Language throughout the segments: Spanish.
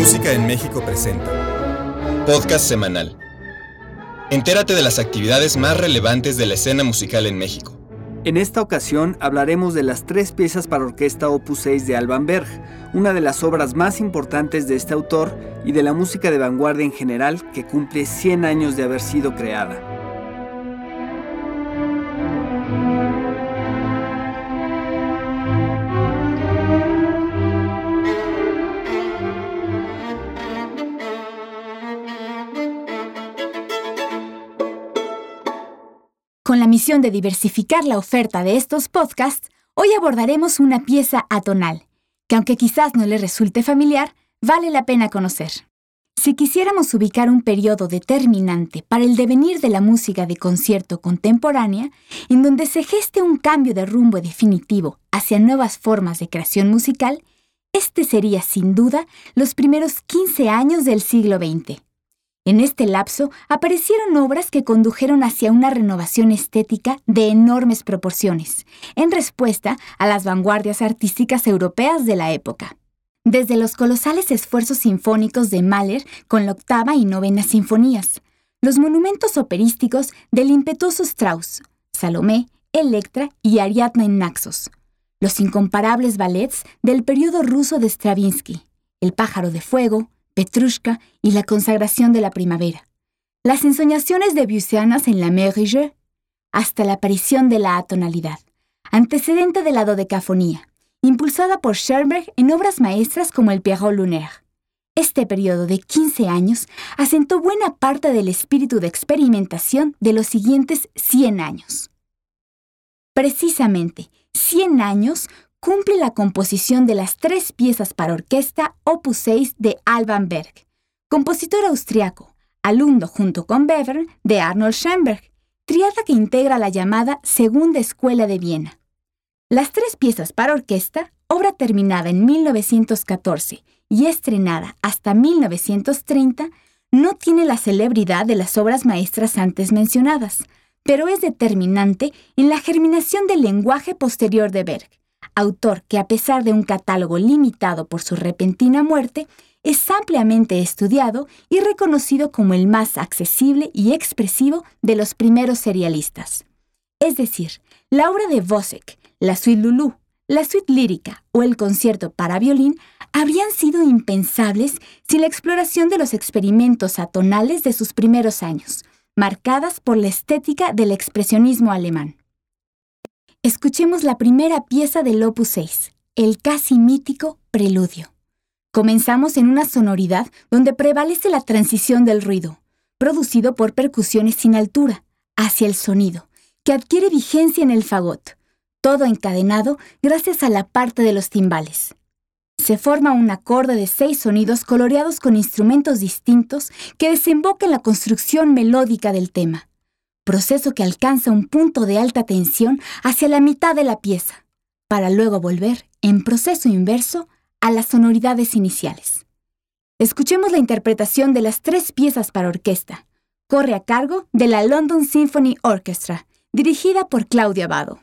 Música en México presenta Podcast semanal. Entérate de las actividades más relevantes de la escena musical en México. En esta ocasión hablaremos de las tres piezas para orquesta Opus 6 de Alban Berg, una de las obras más importantes de este autor y de la música de vanguardia en general que cumple 100 años de haber sido creada. Con la misión de diversificar la oferta de estos podcasts, hoy abordaremos una pieza atonal, que aunque quizás no le resulte familiar, vale la pena conocer. Si quisiéramos ubicar un periodo determinante para el devenir de la música de concierto contemporánea, en donde se geste un cambio de rumbo definitivo hacia nuevas formas de creación musical, este sería sin duda los primeros 15 años del siglo XX. En este lapso aparecieron obras que condujeron hacia una renovación estética de enormes proporciones, en respuesta a las vanguardias artísticas europeas de la época. Desde los colosales esfuerzos sinfónicos de Mahler con la octava y novena sinfonías, los monumentos operísticos del impetuoso Strauss, Salomé, Electra y Ariadna en Naxos, los incomparables ballets del periodo ruso de Stravinsky, El pájaro de fuego, Petrushka y la consagración de la primavera, las ensoñaciones de Busianas en la Mer hasta la aparición de la atonalidad, antecedente de la dodecafonía, impulsada por Schoenberg en obras maestras como el Pierrot Lunaire. Este periodo de 15 años asentó buena parte del espíritu de experimentación de los siguientes 100 años. Precisamente, 100 años cumple la composición de las tres piezas para orquesta Opus 6 de Alban Berg, compositor austriaco, alumno junto con Webern de Arnold Schoenberg, triada que integra la llamada Segunda Escuela de Viena. Las tres piezas para orquesta, obra terminada en 1914 y estrenada hasta 1930, no tiene la celebridad de las obras maestras antes mencionadas, pero es determinante en la germinación del lenguaje posterior de Berg, autor que a pesar de un catálogo limitado por su repentina muerte, es ampliamente estudiado y reconocido como el más accesible y expresivo de los primeros serialistas. Es decir, la obra de Vosek, la suite Lulu, la suite lírica o el concierto para violín habrían sido impensables sin la exploración de los experimentos atonales de sus primeros años, marcadas por la estética del expresionismo alemán. Escuchemos la primera pieza del Opus 6, el casi mítico Preludio. Comenzamos en una sonoridad donde prevalece la transición del ruido, producido por percusiones sin altura, hacia el sonido, que adquiere vigencia en el fagot, todo encadenado gracias a la parte de los timbales. Se forma un acorde de seis sonidos coloreados con instrumentos distintos que desemboca en la construcción melódica del tema proceso que alcanza un punto de alta tensión hacia la mitad de la pieza, para luego volver, en proceso inverso, a las sonoridades iniciales. Escuchemos la interpretación de las tres piezas para orquesta. Corre a cargo de la London Symphony Orchestra, dirigida por Claudia Abado.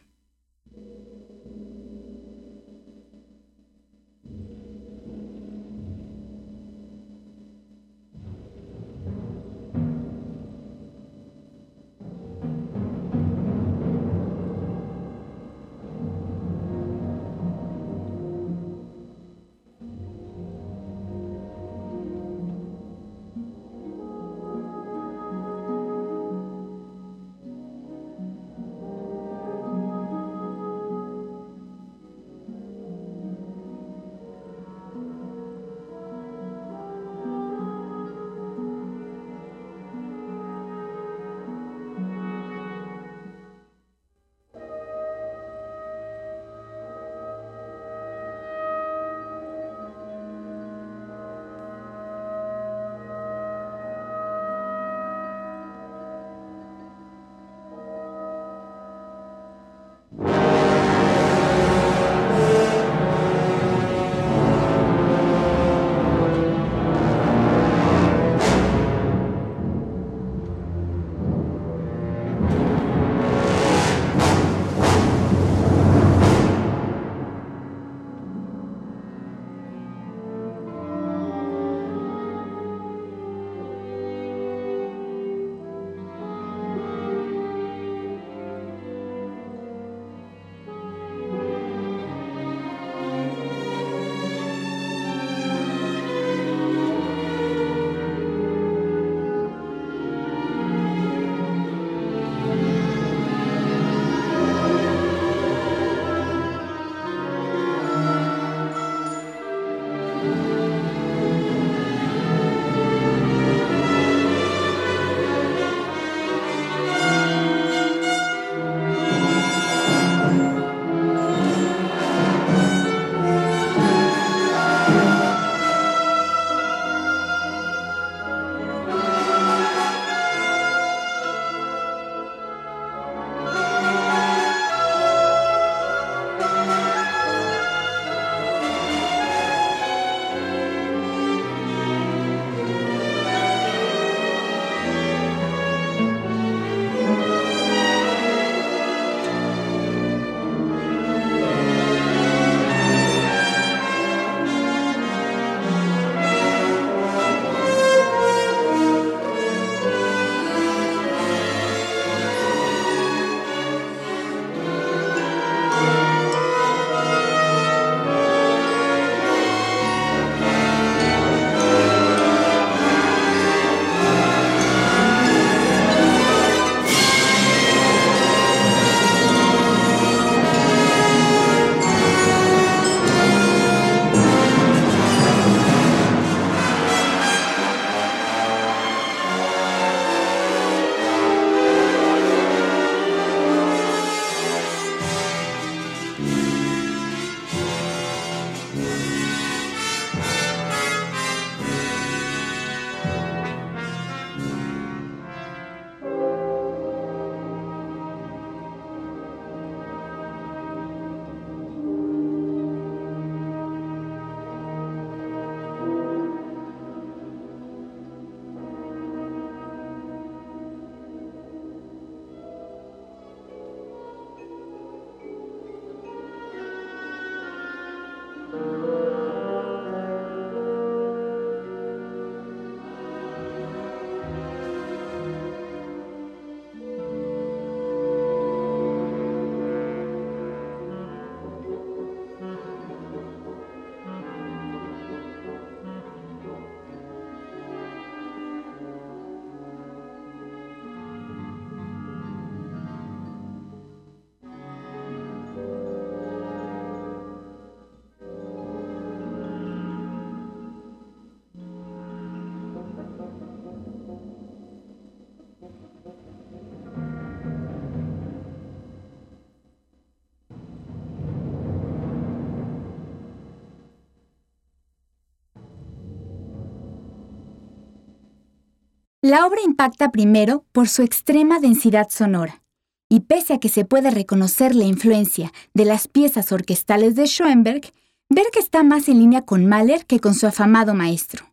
La obra impacta primero por su extrema densidad sonora, y pese a que se puede reconocer la influencia de las piezas orquestales de Schoenberg, Berg está más en línea con Mahler que con su afamado maestro.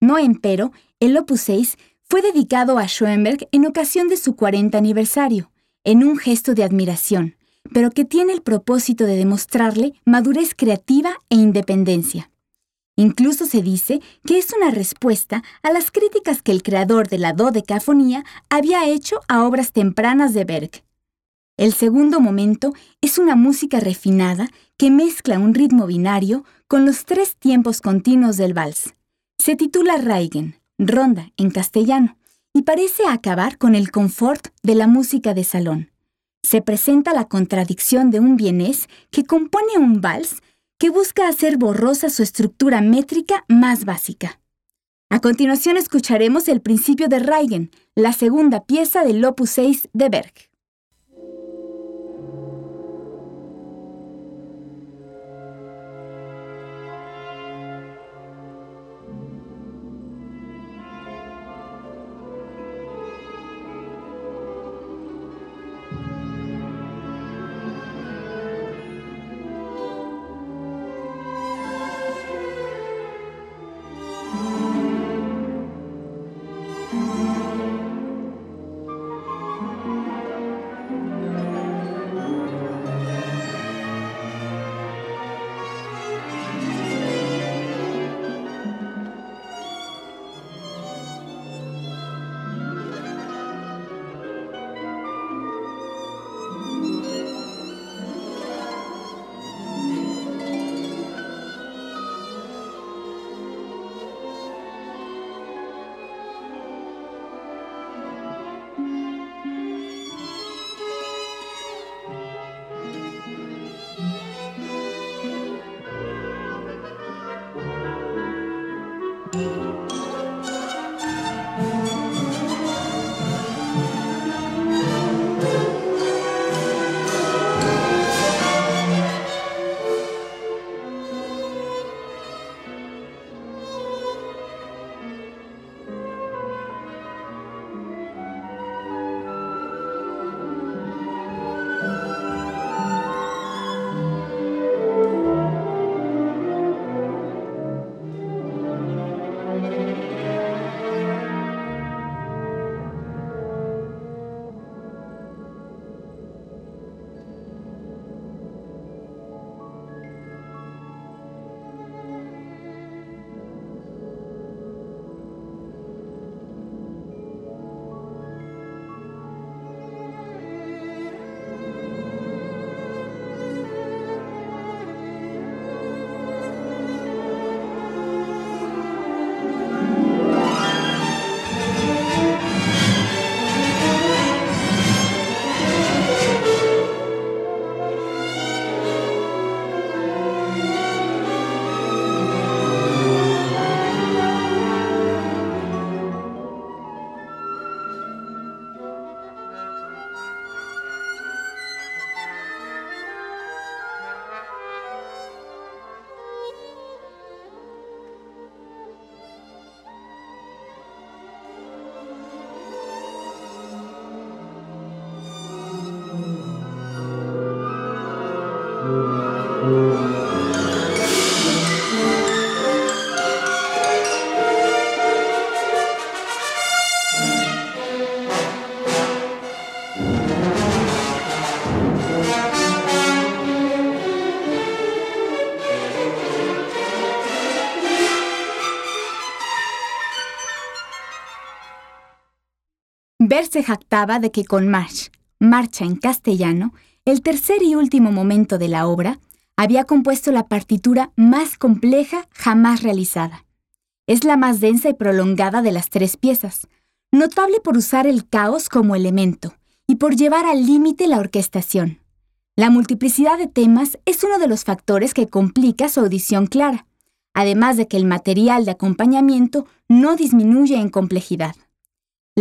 No empero, el Opus 6 fue dedicado a Schoenberg en ocasión de su 40 aniversario, en un gesto de admiración, pero que tiene el propósito de demostrarle madurez creativa e independencia. Incluso se dice que es una respuesta a las críticas que el creador de la dodecafonía había hecho a obras tempranas de Berg. El segundo momento es una música refinada que mezcla un ritmo binario con los tres tiempos continuos del vals. Se titula Reigen, ronda en castellano, y parece acabar con el confort de la música de salón. Se presenta la contradicción de un bienés que compone un vals que busca hacer borrosa su estructura métrica más básica. A continuación escucharemos el principio de Reigen, la segunda pieza del Opus 6 de Berg. Música Berg se jactaba de que con March, Marcha en castellano, el tercer y último momento de la obra, había compuesto la partitura más compleja jamás realizada. Es la más densa y prolongada de las tres piezas, notable por usar el caos como elemento y por llevar al límite la orquestación. La multiplicidad de temas es uno de los factores que complica su audición clara, además de que el material de acompañamiento no disminuye en complejidad.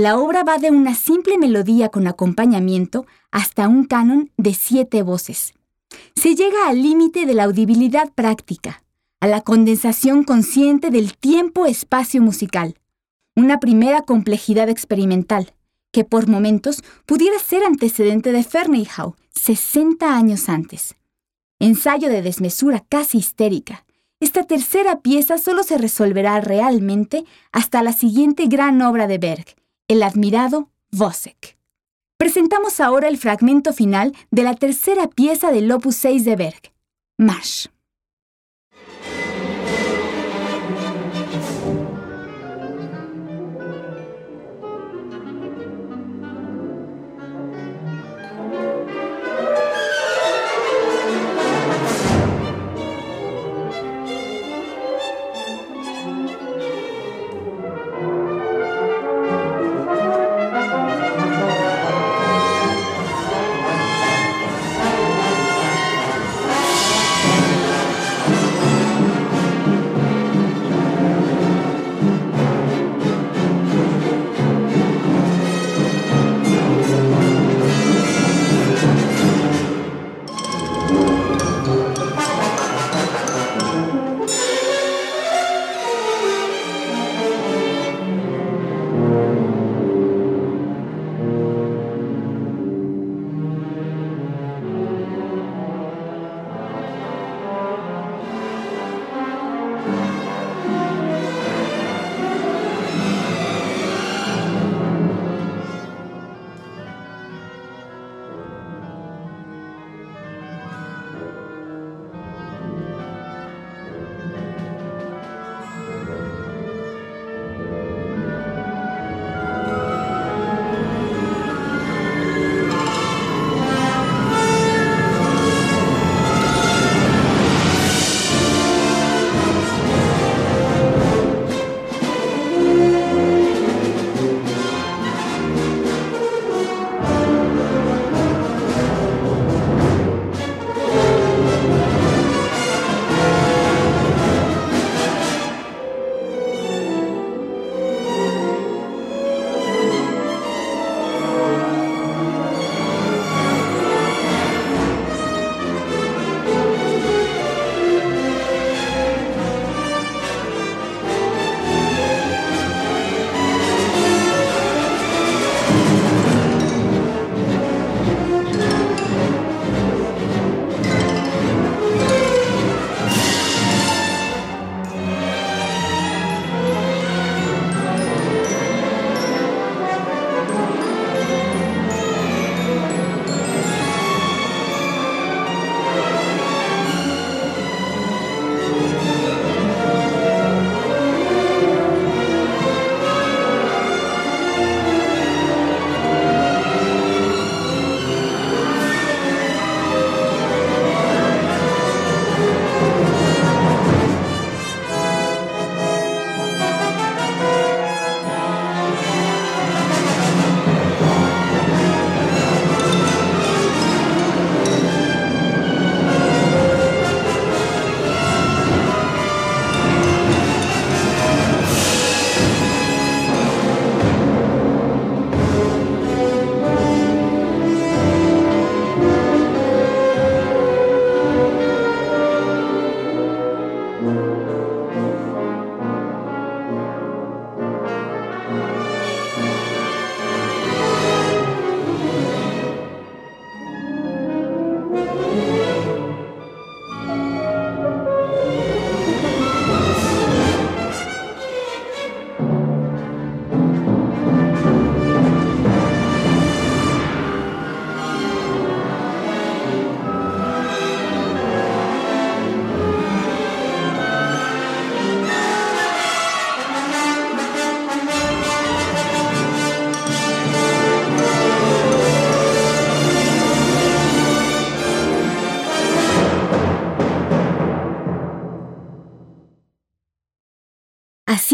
La obra va de una simple melodía con acompañamiento hasta un canon de siete voces. Se llega al límite de la audibilidad práctica, a la condensación consciente del tiempo-espacio musical, una primera complejidad experimental, que por momentos pudiera ser antecedente de Ferneyhough 60 años antes. Ensayo de desmesura casi histérica. Esta tercera pieza solo se resolverá realmente hasta la siguiente gran obra de Berg, el admirado Vosek. Presentamos ahora el fragmento final de la tercera pieza del Opus 6 de Berg, Marsch.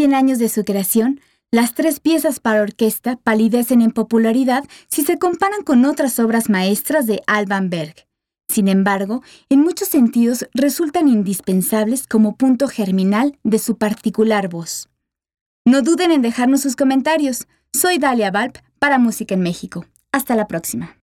100 años de su creación, las tres piezas para orquesta palidecen en popularidad si se comparan con otras obras maestras de Alban Berg. Sin embargo, en muchos sentidos resultan indispensables como punto germinal de su particular voz. No duden en dejarnos sus comentarios. Soy Dalia Valp para Música en México. Hasta la próxima.